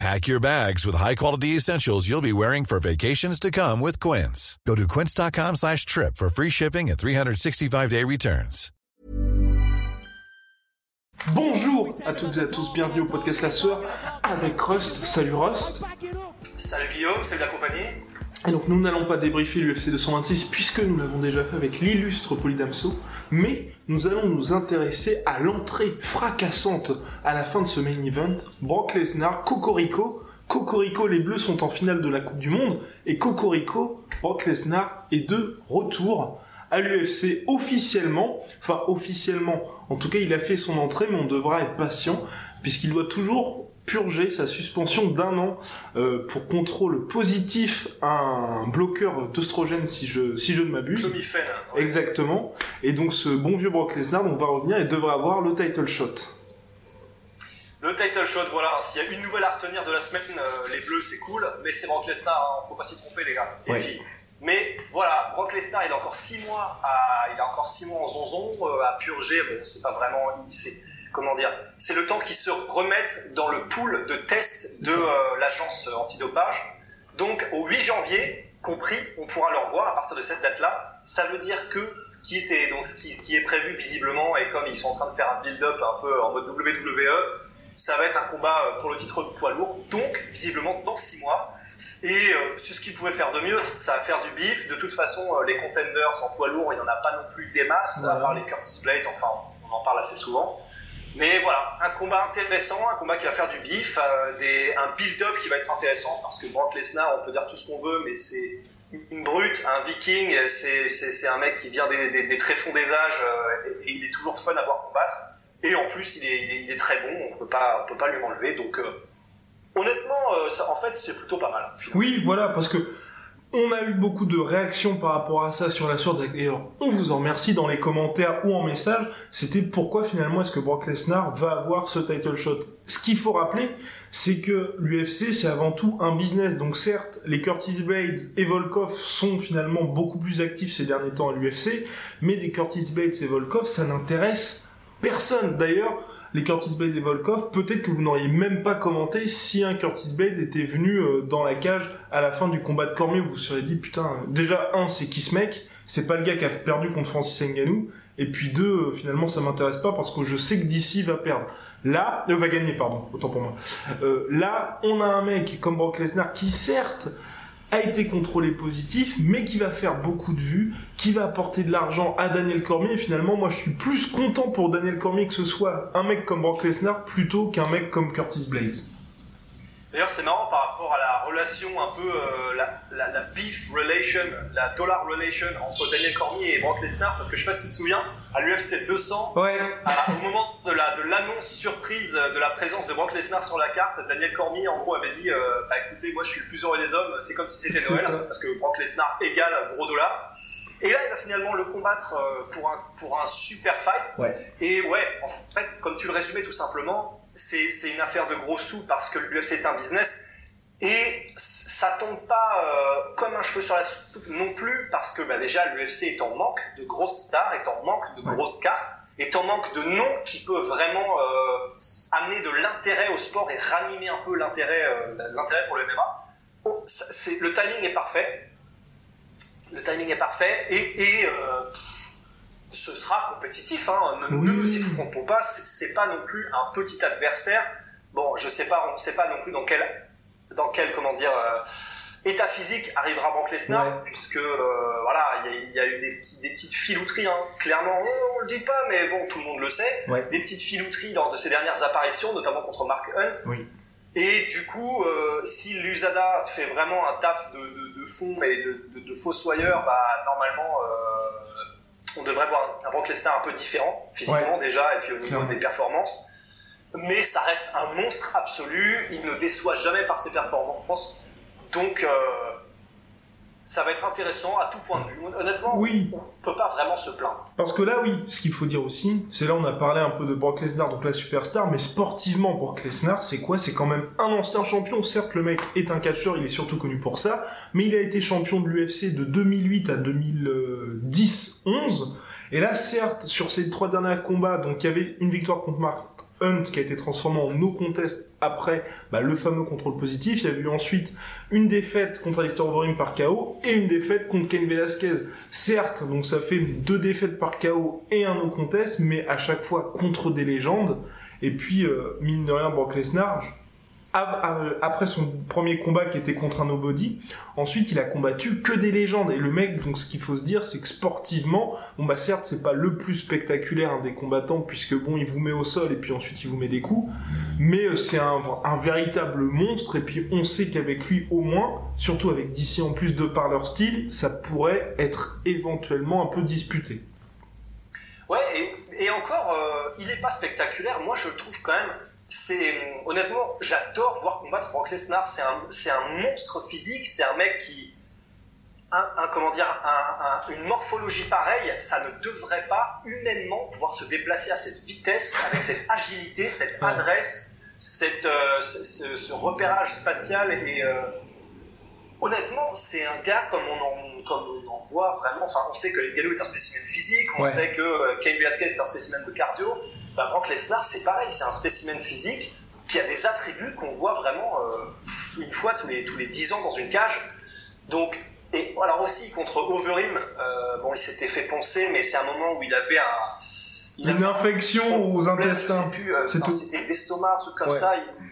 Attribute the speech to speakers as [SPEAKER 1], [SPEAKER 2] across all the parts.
[SPEAKER 1] Pack your bags with high-quality essentials you'll be wearing for vacations to come with Quince. Go to quince.com slash trip for free shipping and 365-day returns.
[SPEAKER 2] Bonjour à toutes et à tous, bienvenue au podcast La Sœur avec Rust. Salut Rust.
[SPEAKER 3] Salut Guillaume, salut la compagnie.
[SPEAKER 2] Et donc nous n'allons pas débriefer l'UFC 226 puisque nous l'avons déjà fait avec l'illustre Polydamso, mais nous allons nous intéresser à l'entrée fracassante à la fin de ce main event. Brock Lesnar, Cocorico. Cocorico, les Bleus sont en finale de la Coupe du Monde et Cocorico, Brock Lesnar est de retour à l'UFC officiellement. Enfin officiellement, en tout cas il a fait son entrée mais on devra être patient puisqu'il doit toujours purger sa suspension d'un an euh, pour contrôle positif à un bloqueur d'oestrogène si je si je ne m'abuse.
[SPEAKER 3] Clomifène. ouais.
[SPEAKER 2] Exactement. Et donc ce bon vieux Brock Lesnar donc, va revenir et devrait avoir le title shot.
[SPEAKER 3] Le title shot, voilà. S'il y a une nouvelle à retenir de la semaine, euh, les bleus c'est cool, mais c'est Brock Lesnar, hein, faut pas s'y tromper les gars. Et
[SPEAKER 2] Ouais.
[SPEAKER 3] puis, mais voilà, Brock Lesnar, il a encore 6 mois à, il a encore six mois en zonzon euh, à purger. Bon, c'est pas vraiment, c'est comment dire, c'est le temps qu'ils se remettent dans le pool de tests de euh, l'agence antidopage. Donc au 8 janvier, compris, on pourra le revoir à partir de cette date-là. Ça veut dire que ce qui était donc ce qui, ce qui est prévu visiblement et comme ils sont en train de faire un build-up un peu en mode WWE, ça va être un combat euh, pour le titre de poids lourd, donc visiblement dans 6 mois. Et euh, c'est ce qu'ils pouvaient faire de mieux, ça va faire du bif. De toute façon, euh, les contenders en poids lourd, il n'y en a pas non plus des masses, à
[SPEAKER 2] Voilà.
[SPEAKER 3] part les Curtis Blades, enfin on en parle assez souvent. Mais voilà, un combat intéressant, un combat qui va faire du bif, euh, un build-up qui va être intéressant, parce que Brock Lesnar, on peut dire tout ce qu'on veut, mais c'est une brute, un viking, c'est, un mec qui vient des, des, des tréfonds des âges, euh, et, il est toujours fun à voir combattre. Et en plus, il est, il est, très bon, on peut pas, on peut pas lui enlever, donc euh, honnêtement, en fait, c'est plutôt pas mal.
[SPEAKER 2] Oui, voilà, parce que on a eu beaucoup de réactions par rapport à ça sur la sourde. D'ailleurs, on vous en remercie dans les commentaires ou en message. C'était pourquoi finalement est-ce que Brock Lesnar va avoir ce title shot? Ce qu'il faut rappeler, c'est que l'UFC c'est avant tout un business. Donc certes, les Curtis Blades et Volkov sont finalement beaucoup plus actifs ces derniers temps à l'UFC, mais des Curtis Blades et Volkov, ça n'intéresse personne. D'ailleurs, les Curtis Blades et Volkov, peut-être que vous n'auriez même pas commenté si un Curtis Blades était venu euh, dans la cage à la fin du combat de Cormier, vous vous seriez dit, putain, déjà, un, c'est qui ce mec? C'est pas le gars qui a perdu contre Francis Ngannou, et puis deux, euh, finalement, ça m'intéresse pas parce que je sais que DC va perdre. Là, euh, va gagner, pardon, autant pour moi. Euh, là, on a un mec comme Brock Lesnar qui, certes, a été contrôlé positif, mais qui va faire beaucoup de vues, qui va apporter de l'argent à Daniel Cormier. Et finalement, moi, je suis plus content pour Daniel Cormier que ce soit un mec comme Brock Lesnar plutôt qu'un mec comme Curtis Blades.
[SPEAKER 3] D'ailleurs, c'est marrant par rapport à la relation un peu, euh, la, la, la beef relation, la dollar relation entre Daniel Cormier et Brock Lesnar, parce que je sais pas si tu te souviens, à l'UFC 200,
[SPEAKER 2] Ouais.
[SPEAKER 3] à- au moment de la de l'annonce surprise de la présence de Brock Lesnar sur la carte, Daniel Cormier en gros avait dit, euh, bah écoutez, moi je suis le plus heureux des hommes, c'est comme si c'était Noël, parce que Brock Lesnar égale gros dollar. Et là, il va finalement le combattre euh, pour un pour un super fight.
[SPEAKER 2] Ouais.
[SPEAKER 3] Et ouais, en fait, comme tu le résumais tout simplement, c'est une affaire de gros sous parce que l'UFC est un business. Et ça tombe pas euh, comme un cheveu sur la soupe non plus parce que bah, déjà l'UFC est en manque de grosses stars, est en manque de grosses cartes, est en manque de noms qui peuvent vraiment euh, amener de l'intérêt au sport et ranimer un peu l'intérêt euh, l'intérêt pour le MMA. Oh, le timing est parfait. Le timing est parfait et, et ce sera compétitif. Hein. Ne,
[SPEAKER 2] Oui.
[SPEAKER 3] ne nous y trompons pas, c'est pas non plus un petit adversaire. Bon, je sais pas, on sait pas non plus dans quel, dans quel comment dire, euh, état physique arrivera Brock Lesnar,
[SPEAKER 2] Ouais.
[SPEAKER 3] puisque euh, voilà, il y, a- il y a eu des, petits, des petites filouteries. Hein. Clairement, on, on le dit pas, mais bon, tout le monde le sait.
[SPEAKER 2] Ouais.
[SPEAKER 3] Des petites filouteries lors de ses dernières apparitions, notamment contre Mark Hunt.
[SPEAKER 2] Oui.
[SPEAKER 3] Et du coup, euh, si l'USADA fait vraiment un taf de, de, de fond et de, de, de fossoyeur, bah, normalement, euh, on devrait voir un Brock Lesnar un peu différent, physiquement déjà, et puis au niveau
[SPEAKER 2] Clairement.
[SPEAKER 3] des performances. Mais ça reste un monstre absolu, il ne déçoit jamais par ses performances. Donc, euh, ça va être intéressant à tout point de vue. Honnêtement,
[SPEAKER 2] oui.
[SPEAKER 3] on peut pas vraiment se plaindre.
[SPEAKER 2] Parce que là, oui, ce qu'il faut dire aussi, c'est là on a parlé un peu de Brock Lesnar, donc la superstar, mais sportivement, Brock Lesnar, c'est quoi? C'est quand même un ancien champion. Certes, le mec est un catcheur, il est surtout connu pour ça, mais il a été champion de l'UFC de 2008 à 2010-11. Et là, certes, sur ces trois derniers combats, donc il y avait une victoire contre Mark Hunt qui a été transformé en no contest après bah, le fameux contrôle positif. Il y a eu ensuite une défaite contre Alistair Overeem par KO et une défaite contre Ken Velasquez. Certes, donc ça fait deux défaites par KO et un no contest, mais à chaque fois contre des légendes. Et puis, euh, mine de rien, Brock Lesnar, après son premier combat qui était contre un nobody, ensuite il a combattu que des légendes. Et le mec, donc ce qu'il faut se dire, c'est que sportivement, bon bah certes c'est pas le plus spectaculaire hein, des combattants puisque bon il vous met au sol et puis ensuite il vous met des coups, mais euh, c'est un, véritable monstre et puis on sait qu'avec lui au moins, surtout avec DC en plus de par leur style, ça pourrait être éventuellement un peu disputé.
[SPEAKER 3] Ouais et, encore, euh, il est pas spectaculaire. Moi je trouve quand même c'est honnêtement, j'adore voir combattre Brock Lesnar. C'est un, c'est un monstre physique. C'est un mec qui, un, comment dire, un, une morphologie pareille, ça ne devrait pas humainement pouvoir se déplacer à cette vitesse, avec cette agilité, cette adresse, cette, euh, ce, repérage spatial et euh, honnêtement, c'est un gars comme on en, comme on en voit vraiment. Enfin, on sait que Gallo est un spécimen physique, on sait que euh, Cain Velasquez est un spécimen de cardio bah, Brock Lesnar, c'est pareil, c'est un spécimen physique qui a des attributs qu'on voit vraiment euh, une fois tous les, tous les 10 ans dans une cage. Donc, et alors aussi contre Overeem, euh, bon, il s'était fait poncer, mais c'est un moment où il avait un.
[SPEAKER 2] une infection aux intestins.
[SPEAKER 3] Euh, c'était d'estomac, un truc comme ça. Il,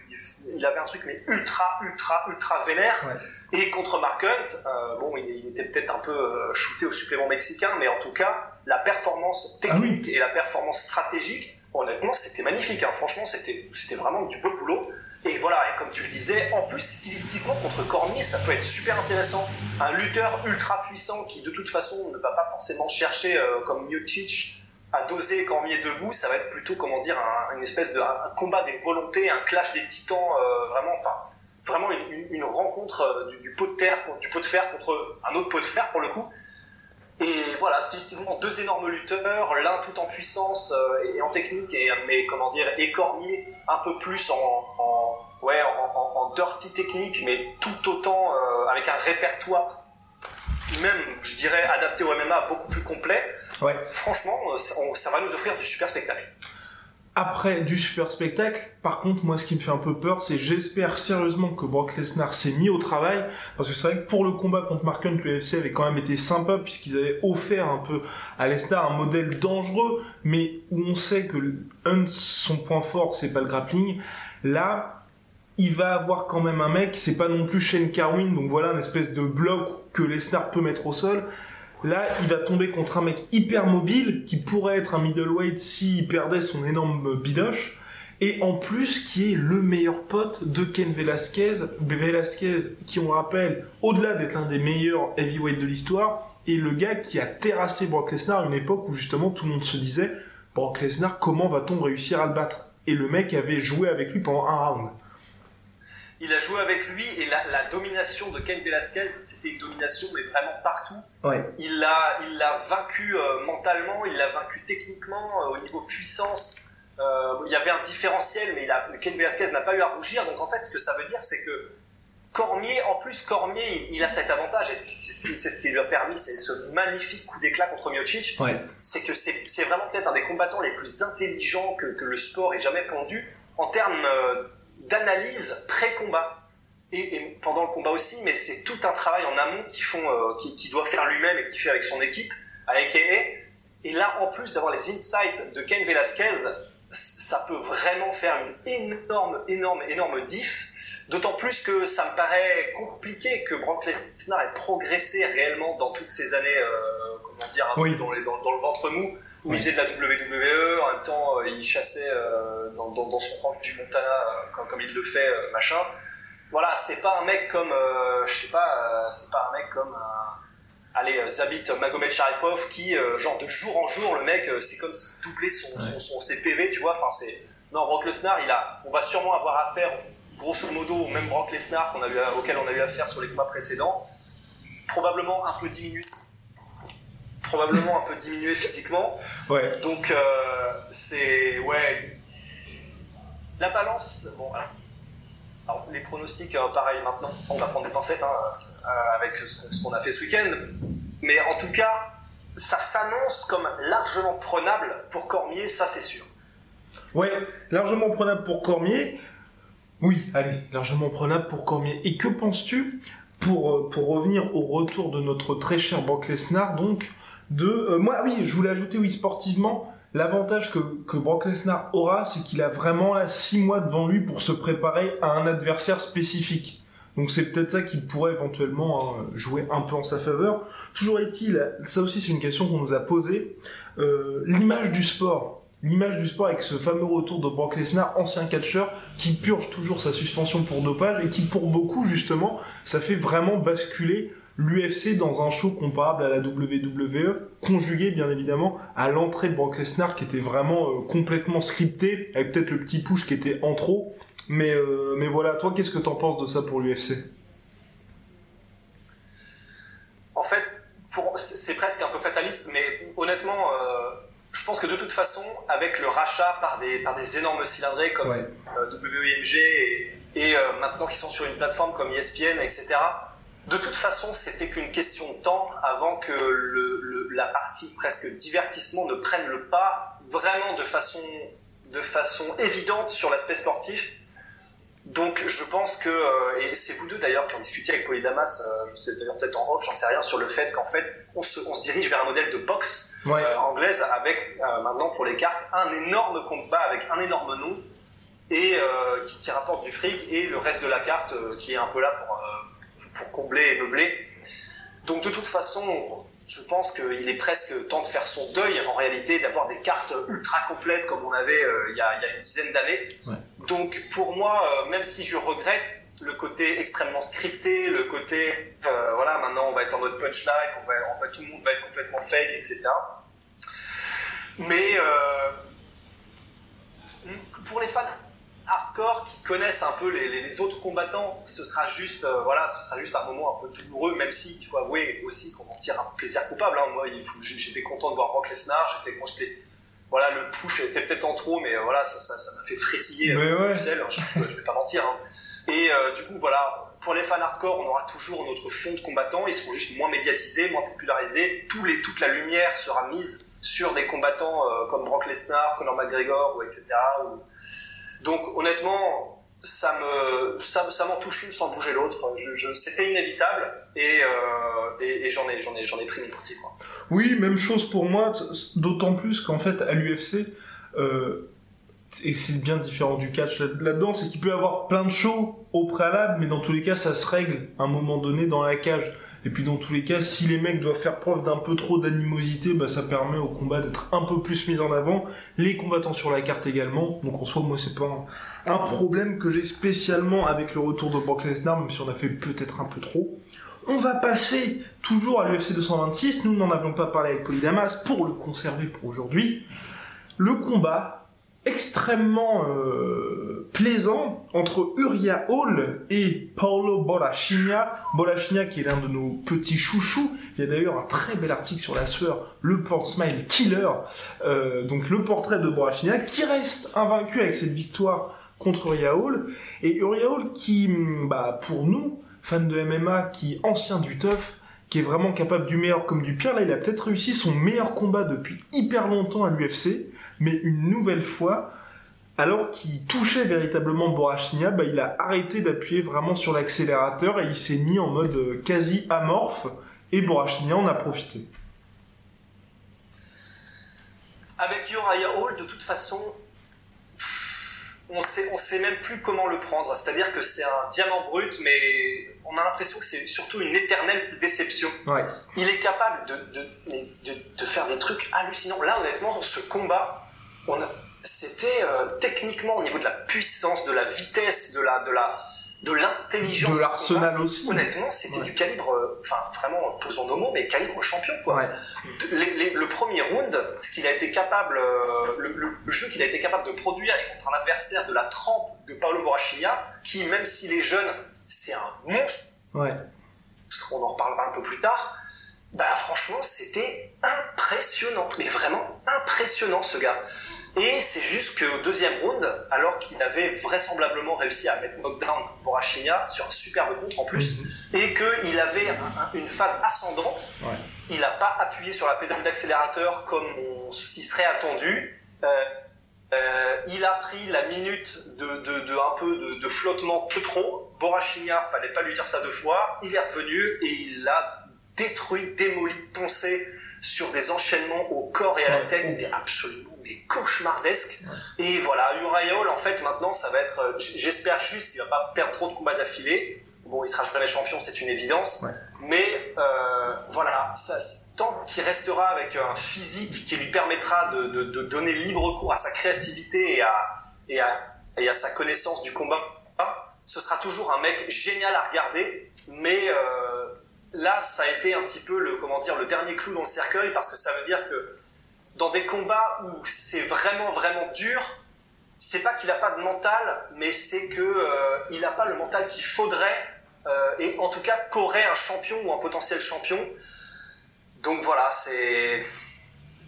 [SPEAKER 3] avait un truc mais ultra, ultra, ultra vénère. Et contre Mark Hunt, bon, il, était peut-être un peu shooté au supplément mexicain, mais en tout cas, la performance ah technique et la performance stratégique honnêtement, c'était magnifique. Hein. Franchement, c'était, c'était vraiment du beau boulot. Et voilà, et comme tu le disais, en plus, stylistiquement, contre Cormier, ça peut être super intéressant. Un lutteur ultra puissant qui, de toute façon, ne va pas forcément chercher, euh, comme Miocic, à doser Cormier debout. Ça va être plutôt, comment dire, une espèce de combat des volontés, un clash des titans, euh, vraiment, enfin, vraiment une, rencontre euh, du, pot de terre, du pot de fer contre un autre pot de fer, pour le coup. Et voilà, stylistiquement, deux énormes lutteurs, l'un tout en puissance euh, et en technique, et, mais comment dire, écorné un peu plus en, ouais, en, dirty technique, mais tout autant avec un répertoire, même, je dirais, adapté au MMA beaucoup plus complet.
[SPEAKER 2] Ouais.
[SPEAKER 3] Franchement, euh, ça va nous offrir du super spectacle
[SPEAKER 2] après du super spectacle. Par contre, moi, ce qui me fait un peu peur, c'est j'espère sérieusement que Brock Lesnar s'est mis au travail, parce que c'est vrai que pour le combat contre Mark Hunt, l'UFC avait quand même été sympa, puisqu'ils avaient offert un peu à Lesnar un modèle dangereux, mais où on sait que Hunt, son point fort, c'est pas le grappling. Là, il va avoir quand même un mec, c'est pas non plus Shane Carwin, donc voilà, une espèce de bloc que Lesnar peut mettre au sol. Là, il va tomber contre un mec hyper mobile qui pourrait être un middleweight s'il perdait son énorme bidoche. Et en plus, qui est le meilleur pote de Ken Velasquez. Velasquez, qui on rappelle, au-delà d'être l'un des meilleurs heavyweights de l'histoire, est le gars qui a terrassé Brock Lesnar à une époque où justement tout le monde se disait Brock Lesnar, comment va-t-on réussir à le battre? Et le mec avait joué avec lui pendant un round
[SPEAKER 3] il a joué avec lui et la, domination de Ken Velasquez, c'était une domination mais vraiment partout. Il l'a, il l'a vaincu euh, mentalement, il l'a vaincu techniquement, euh, au niveau puissance. Euh, il y avait un différentiel, mais il a, Ken Velasquez n'a pas eu à rougir. Donc en fait, ce que ça veut dire, c'est que Cormier, en plus Cormier, il, a cet avantage et c'est, ce qui lui a permis, ce magnifique coup d'éclat contre Miocic. C'est que c'est, vraiment peut-être un des combattants les plus intelligents que, que le sport ait jamais pondu en termes d'analyse pré-combat. Et, pendant le combat aussi, mais c'est tout un travail en amont qu'il font, euh, qui, doit faire lui-même et qu'il fait avec son équipe, avec EA. Et là, en plus d'avoir les insights de Ken Velasquez, ça peut vraiment faire une énorme, énorme, énorme diff. D'autant plus que ça me paraît compliqué que Brock Lesnar ait progressé réellement dans toutes ces années, euh, comment dire, dans, dans, le ventre mou où il faisait de la WWE, en même temps euh, il chassait euh, dans, dans, dans, son ranch du Montana euh, comme, comme, il le fait, machin. Voilà, c'est pas un mec comme, je sais pas, c'est pas un mec comme allez, Zabit Magomed Sharipov qui, genre de jour en jour, le mec, c'est comme s'il doublait son, son, son, ses PV, tu vois. Enfin, c'est non, Brock Lesnar, il a, on va sûrement avoir affaire, grosso modo, au même Brock Lesnar qu'on a eu, auquel on a eu affaire sur les combats précédents probablement un peu diminué. Probablement un peu diminué physiquement.
[SPEAKER 2] Ouais.
[SPEAKER 3] Donc, euh, c'est. Ouais. La balance. Bon, alors, les pronostics, euh, pareil maintenant, on va prendre des pincettes hein, euh, avec ce qu'on a fait ce week-end. Mais en tout cas, ça s'annonce comme largement prenable pour Cormier, ça c'est sûr.
[SPEAKER 2] Ouais, largement prenable pour Cormier. Oui, allez, largement prenable pour Cormier. Et que penses-tu, pour, pour revenir au retour de notre très cher Brock Lesnar, donc, de... moi, oui, je voulais ajouter, oui, sportivement, L'avantage que, que Brock Lesnar aura, c'est qu'il a vraiment là 6 mois devant lui pour se préparer à un adversaire spécifique. Donc c'est peut-être ça qui pourrait éventuellement hein, jouer un peu en sa faveur. Toujours est-il, ça aussi c'est une question qu'on nous a posée, euh, l'image du sport. L'image du sport avec ce fameux retour de Brock Lesnar, ancien catcheur, qui purge toujours sa suspension pour dopage et qui pour beaucoup justement, ça fait vraiment basculer l'UFC dans un show comparable à la WWE, conjugué bien évidemment à l'entrée de Brock Lesnar qui était vraiment euh, complètement scripté, avec peut-être le petit push qui était en trop. Mais, euh, mais voilà, toi qu'est-ce que t'en penses de ça pour l'UFC
[SPEAKER 3] En fait, c'est presque un peu fataliste, mais honnêtement, euh, je pense que de toute façon, avec le rachat par des, par des énormes cylindrés comme WMG et, et maintenant qui sont sur une plateforme comme ESPN, etc., de toute façon, c'était qu'une question de temps avant que le, la partie presque divertissement ne prenne le pas vraiment de façon, de façon évidente sur l'aspect sportif. Donc je pense que, euh, et c'est vous deux d'ailleurs qui en discutiez avec Polydamas, euh, je sais d'ailleurs peut-être en off, j'en sais rien, sur le fait qu'en fait on se, on se, dirige vers un modèle de boxe euh, anglaise avec maintenant pour les cartes un énorme combat avec un énorme nom et qui, qui, rapporte du fric et le reste de la carte qui est un peu là pour pour combler et meubler. Donc de toute façon, je pense qu'il est presque temps de faire son deuil en réalité, d'avoir des cartes ultra complètes comme on avait euh, il, y a, une dizaine d'années. Donc pour moi, euh, même si je regrette le côté extrêmement scripté, le côté euh, voilà maintenant on va être en mode punchline, on va, on va, tout le monde va être complètement fake, etc. Mais pour les fans hardcore qui connaissent un peu les, autres combattants, ce sera juste, euh, voilà, ce sera juste un moment un peu douloureux, même si il faut avouer aussi qu'on en tire un plaisir coupable. Hein. Moi, j'étais content de voir Brock Lesnar, j'étais voilà, le push était peut-être en trop, mais euh, voilà, ça, ça, m'a fait frétiller euh, je, je, vais pas mentir. Hein. Et du coup, voilà, pour les fans hardcore, on aura toujours notre fond de combattants, ils seront juste moins médiatisés, moins popularisés, Tous les, toute la lumière sera mise sur des combattants comme Brock Lesnar, Conor McGregor, ou etc. Ou, donc honnêtement, ça me ça, ça m'en touche une sans bouger l'autre. C'était inévitable et, euh, et, j'en ai j'en ai j'en ai pris une partie quoi.
[SPEAKER 2] Oui, même chose pour moi. D'autant plus qu'en fait à l'UFC. Euh, et c'est bien différent du catch là-dedans, c'est qu'il peut y avoir plein de shows au préalable, mais dans tous les cas, ça se règle à un moment donné dans la cage. Et puis dans tous les cas, si les mecs doivent faire preuve d'un peu trop d'animosité, bah ça permet au combat d'être un peu plus mis en avant. Les combattants sur la carte également. Donc en soi, moi c'est pas un, problème que j'ai spécialement avec le retour de Brock Lesnar, même si on a fait peut-être un peu trop. On va passer toujours à l'UFC 226. Nous n'en avions pas parlé avec Polydamas pour le conserver pour aujourd'hui. Le combat extrêmement euh, plaisant entre Uriah Hall et Paolo Borrachinha. Borrachinha qui est l'un de nos petits chouchous. Il y a d'ailleurs un très bel article sur la sueur, le Port Smile Killer. Euh, donc le portrait de Borrachinha qui reste invaincu avec cette victoire contre Uriah Hall. Et Uriah Hall qui, bah, pour nous, fans de MMA, qui ancien du tough, qui est vraiment capable du meilleur comme du pire, là il a peut-être réussi son meilleur combat depuis hyper longtemps à l'UFC mais une nouvelle fois, alors qu'il touchait véritablement Borachnia, bah, il a arrêté d'appuyer vraiment sur l'accélérateur et il s'est mis en mode euh, quasi amorphe et Borachnia en a profité.
[SPEAKER 3] Avec Uriah Hall, de toute façon, on sait, on sait même plus comment le prendre. C'est-à-dire que c'est un diamant brut, mais on a l'impression que c'est surtout une éternelle déception. Il est capable de, de, de, faire des trucs hallucinants. Là, honnêtement, dans ce combat, c'était euh, techniquement au niveau de la puissance, de la vitesse, de la, de la, de l'intelligence.
[SPEAKER 2] De l'arsenal aussi.
[SPEAKER 3] Honnêtement, c'était du calibre, euh, enfin vraiment, posons nos mots, mais calibre champion. Quoi. le premier round, ce qu'il a été capable, euh, le, jeu qu'il a été capable de produire contre un adversaire de la trempe de Paolo Borrachiglia, qui même s'il est jeune, c'est un monstre.
[SPEAKER 2] Ouais.
[SPEAKER 3] on en reparlera un peu plus tard. Bah franchement, c'était impressionnant, mais vraiment impressionnant ce gars. Et c'est juste qu'au deuxième round, alors qu'il avait vraisemblablement réussi à mettre knockdown Borachina sur un superbe contre en plus, mhm. et qu'il avait une phase ascendante, il n'a pas appuyé sur la pédale d'accélérateur comme on s'y serait attendu. Euh, euh, il a pris la minute de, de, un peu de, de, flottement peu trop. Borachina, fallait pas lui dire ça deux fois. Il est revenu et il a détruit, démoli, poncé sur des enchaînements au corps et à la tête, mais absolument cauchemardesque. Et voilà, Uriah Hall, en fait, maintenant, ça va être. Euh, j'espère juste qu'il va pas perdre trop de combats d'affilée. Bon, il sera jamais champion, c'est une évidence. Mais euh, voilà, ça, tant qu'il restera avec un physique qui lui permettra de, de, de, donner libre cours à sa créativité et à, et à, et à sa connaissance du combat, ce sera toujours un mec génial à regarder. Mais euh, là, ça a été un petit peu le comment dire le dernier clou dans le cercueil parce que ça veut dire que dans des combats où c'est vraiment vraiment dur, c'est pas qu'il a pas de mental, mais c'est que euh, il n'a pas le mental qu'il faudrait euh, et en tout cas qu'aurait un champion ou un potentiel champion. Donc voilà, c'est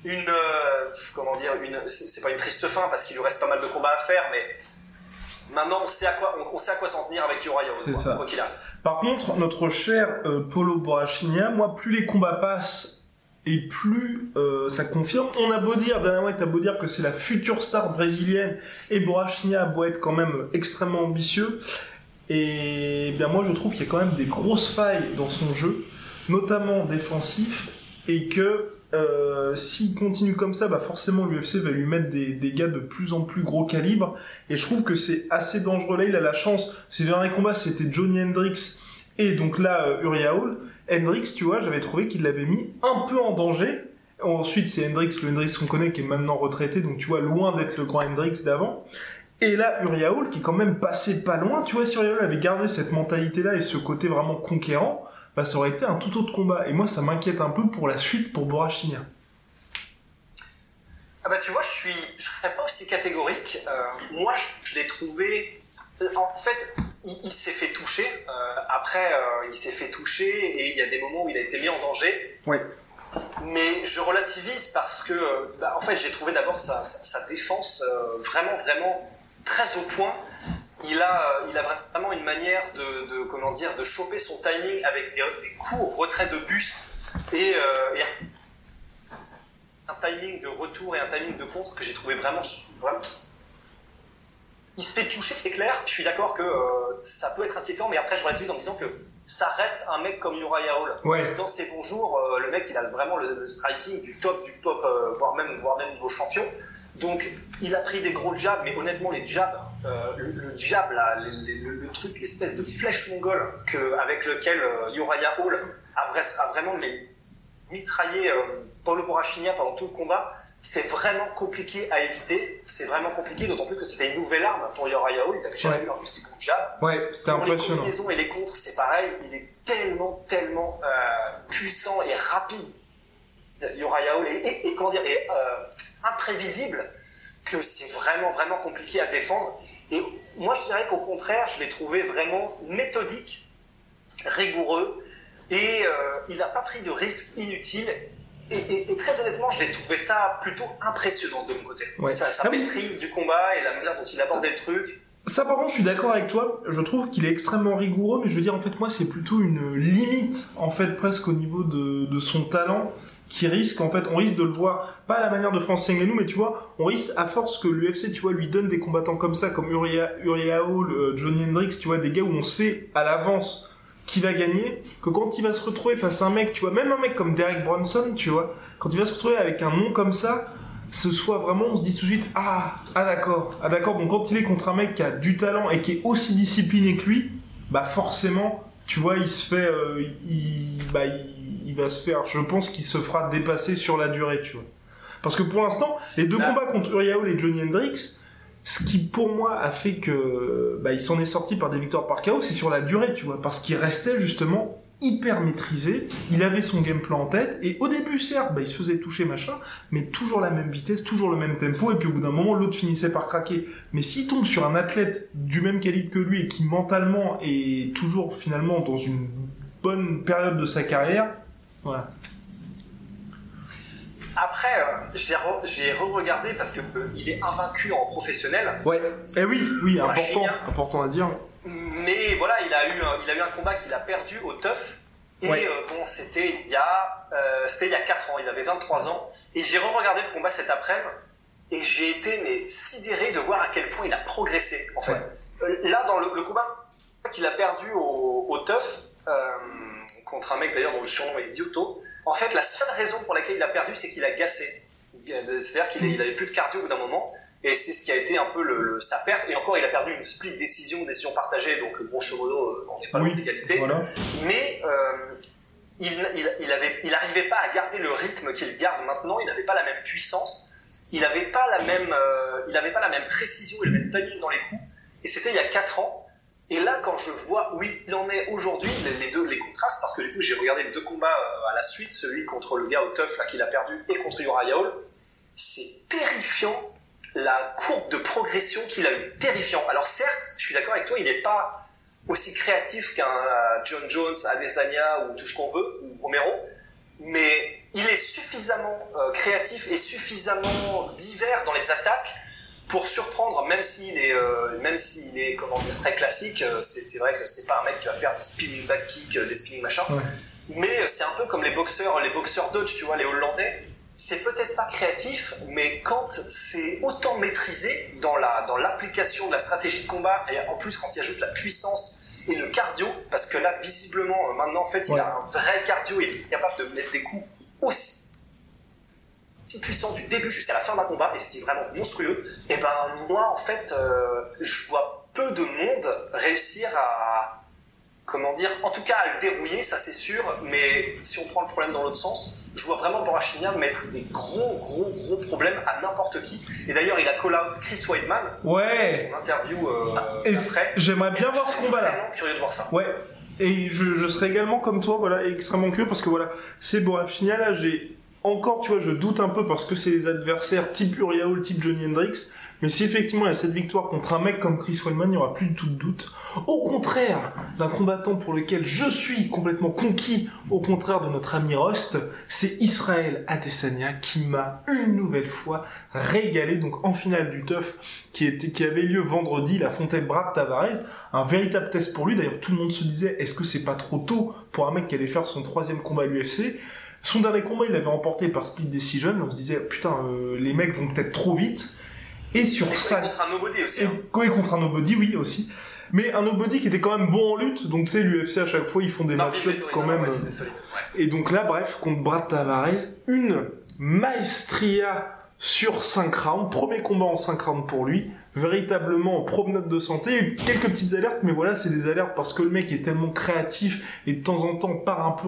[SPEAKER 3] une euh, comment dire une c'est pas une triste fin parce qu'il lui reste pas mal de combats à faire, mais maintenant on sait à quoi on, sait à quoi s'en tenir avec Uriah quoi, qu'il a.
[SPEAKER 2] Par contre, notre cher Polo Borachinia, moi plus les combats passent et plus euh, ça confirme. On a beau dire, Dana White a beau dire que c'est la future star brésilienne, et Borrachnia a beau être quand même extrêmement ambitieux, et bien moi je trouve qu'il y a quand même des grosses failles dans son jeu, notamment défensif, et que euh, s'il continue comme ça, bah forcément l'UFC va lui mettre des, des, gars de plus en plus gros calibre, et je trouve que c'est assez dangereux. Là, il a la chance, ses derniers combats c'était Johnny Hendricks, et donc là euh, Uriah Hall, Hendrix, tu vois, j'avais trouvé qu'il l'avait mis un peu en danger. Ensuite, c'est Hendrix, le Hendrix qu'on connaît, qui est maintenant retraité, donc tu vois, loin d'être le grand Hendrix d'avant. Et là, Uriah qui quand même passé pas loin, tu vois, si Uriah avait gardé cette mentalité-là et ce côté vraiment conquérant, bah ça aurait été un tout autre combat. Et moi, ça m'inquiète un peu pour la suite pour Borachinia.
[SPEAKER 3] Ah bah tu vois, je suis, serais pas aussi catégorique. Euh, moi, je l'ai trouvé euh, en fait, il, s'est fait toucher. Euh, après, euh, il s'est fait toucher et il y a des moments où il a été mis en danger.
[SPEAKER 2] Oui.
[SPEAKER 3] Mais je relativise parce que, bah, en fait, j'ai trouvé d'abord sa, défense vraiment, vraiment très au point. Il a, il a vraiment une manière de, comment dire, de choper son timing avec des, courts retraits de buste et, et, un timing de retour et un timing de contre que j'ai trouvé vraiment, vraiment il se fait toucher, c'est clair. Je suis d'accord que euh, ça peut être inquiétant, mais après je relativise en disant que ça reste un mec comme Uriah Hall.
[SPEAKER 2] Ouais.
[SPEAKER 3] Dans ses bons jours, euh, le mec il a vraiment le, striking du top du top, euh, voire même voire même niveau champion. Donc il a pris des gros jabs, mais honnêtement les jabs, le, jab là, le, truc, l'espèce de flèche mongole que, avec lequel Uriah Hall a, a vraiment mitraillé Paulo Borrachinia pendant tout le combat, c'est vraiment compliqué à éviter. C'est vraiment compliqué, d'autant plus que c'était une nouvelle arme pour Hall. Il avait jamais eu un aussi bon jab.
[SPEAKER 2] Ouais, c'était impressionnant. Les
[SPEAKER 3] combinaisons et les contres, c'est pareil. Il est tellement, tellement euh, puissant et rapide. Uriah Hall et, comment dire, et, euh, imprévisible que c'est vraiment, vraiment compliqué à défendre. Et moi, je dirais qu'au contraire, je l'ai trouvé vraiment méthodique, rigoureux, et euh, il n'a pas pris de risques inutiles et, très honnêtement, j'ai trouvé ça plutôt impressionnant de mon côté. Sa, ah maîtrise du combat et la manière dont il abordait le truc.
[SPEAKER 2] Ça, par contre, je suis d'accord avec toi. Je trouve qu'il est extrêmement rigoureux, mais je veux dire, en fait, moi, c'est plutôt une limite, en fait, presque au niveau de, son talent, qui risque, en fait, on risque de le voir, pas à la manière de France Ngannou, mais tu vois, on risque, à force que l'UFC, tu vois, lui donne des combattants comme ça, comme Uriah, Uriah Hall, euh, Johnny Hendricks, tu vois, des gars où on sait à l'avance qui va gagner, que quand il va se retrouver face à un mec, tu vois, même un mec comme Derek Bronson, tu vois, quand il va se retrouver avec un nom comme ça, ce soit vraiment, on se dit tout de suite, ah, ah d'accord, ah d'accord, bon, quand il est contre un mec qui a du talent et qui est aussi discipliné que lui, bah forcément, tu vois, il se fait, euh, il, bah, il, va se faire, je pense qu'il se fera dépasser sur la durée, tu vois. Parce que pour l'instant, les deux combats contre Uriah et Johnny Hendricks, ce qui pour moi a fait que bah, il s'en est sorti par des victoires par KO, c'est sur la durée, tu vois, parce qu'il restait justement hyper maîtrisé, il avait son game plan en tête, et au début, certes, bah, il se faisait toucher, machin, mais toujours la même vitesse, toujours le même tempo, et puis au bout d'un moment, l'autre finissait par craquer. Mais s'il tombe sur un athlète du même calibre que lui, et qui mentalement est toujours finalement dans une bonne période de sa carrière. Voilà.
[SPEAKER 3] Après, euh, j'ai re-regardé parce que euh, il est invaincu en professionnel.
[SPEAKER 2] Ouais. Eh oui, oui, important, important à dire.
[SPEAKER 3] Mais voilà, il a eu, il a eu un combat qu'il a perdu au TUF. Et euh, bon, c'était il y a, c'était il y a 4 ans. Il avait 23 ans. Et j'ai re-regardé le combat cet après-midi. Et j'ai été mais sidéré de voir à quel point il a progressé. En fait, là dans le, combat qu'il a perdu au, au TUF contre un mec d'ailleurs dont le surnom est Bioto en fait, la seule raison pour laquelle il a perdu, c'est qu'il a gassé. C'est-à-dire qu'il n'avait plus de cardio au bout d'un moment. Et c'est ce qui a été un peu le, sa perte. Et encore, il a perdu une split décision, décision partagée. Donc, grosso modo, on n'est pas loin de l'égalité. Mais euh, il, il, avait, il n'arrivait pas à garder le rythme qu'il garde maintenant. Il n'avait pas la même puissance. Il n'avait pas la même, euh, il n'avait pas la même précision et le même timing dans les coups. Et c'était il y a 4 ans. Et là, quand je vois où il en est aujourd'hui, les, deux, les contrastes, parce que du coup, j'ai regardé les deux combats euh, à la suite, celui contre le gars au tough là qu'il a perdu et contre Uriah Hall, c'est terrifiant la courbe de progression qu'il a eu, terrifiant. Alors certes, je suis d'accord avec toi, il n'est pas aussi créatif qu'un euh, John Jones, Adesanya ou tout ce qu'on veut, ou Romero, mais il est suffisamment euh, créatif et suffisamment divers dans les attaques pour surprendre, même s'il est, euh, même s'il est, comment dire, très classique, euh, c'est vrai que c'est pas un mec qui va faire des spinning back kick, euh, des spinning machin, mais c'est un peu comme les boxeurs, les boxeurs dodge, tu vois, les Hollandais. C'est peut-être pas créatif, mais quand c'est autant maîtrisé dans la dans l'application de la stratégie de combat et en plus quand il ajoute la puissance et le cardio, parce que là visiblement maintenant en fait il a un vrai cardio, il est capable de mettre des coups aussi puissant du début jusqu'à la fin d'un combat, et ce qui est vraiment monstrueux, et ben moi en fait, euh, je vois peu de monde réussir à, comment dire, en tout cas à le dérouiller, ça c'est sûr, mais si on prend le problème dans l'autre sens, je vois vraiment Borachinian mettre des gros, gros, gros problèmes à n'importe qui. Et d'ailleurs, il a call out Chris Weidman.
[SPEAKER 2] Ouais.
[SPEAKER 3] Son interview euh,
[SPEAKER 2] J'aimerais bien voir ce combat-là.
[SPEAKER 3] Vraiment curieux de voir ça.
[SPEAKER 2] Ouais. Et je, je serais également comme toi, voilà, extrêmement curieux parce que voilà, c'est Borachinian là, j'ai encore, tu vois, je doute un peu parce que c'est les adversaires type Uriah type Johnny Hendrix. Mais si effectivement il y a cette victoire contre un mec comme Chris Weidman, il n'y aura plus du tout de doute. Au contraire d'un combattant pour lequel je suis complètement conquis, au contraire de notre ami Rust, c'est Israël Adesanya qui m'a une nouvelle fois régalé. Donc en finale du TUF qui, avait lieu vendredi, la Fontaine Brad Tavares, un véritable test pour lui. D'ailleurs tout le monde se disait est-ce que c'est pas trop tôt pour un mec qui allait faire son troisième combat à l'UFC son dernier combat, il l'avait emporté par split decision. On se disait, putain, euh, les mecs vont peut-être trop vite. Et sur ça.
[SPEAKER 3] Contre un nobody aussi. Et,
[SPEAKER 2] hein. Oui, contre un nobody, oui, aussi. Mais un nobody qui était quand même bon en lutte. Donc, tu sais, l'UFC, à chaque fois, ils font des matchs quand même. Et donc là, bref, contre Brad Tavares, une maestria sur 5 rounds. Premier combat en 5 rounds pour lui. Véritablement en promenade de santé. Quelques petites alertes, mais voilà, c'est des alertes parce que le mec est tellement créatif et de temps en temps part un peu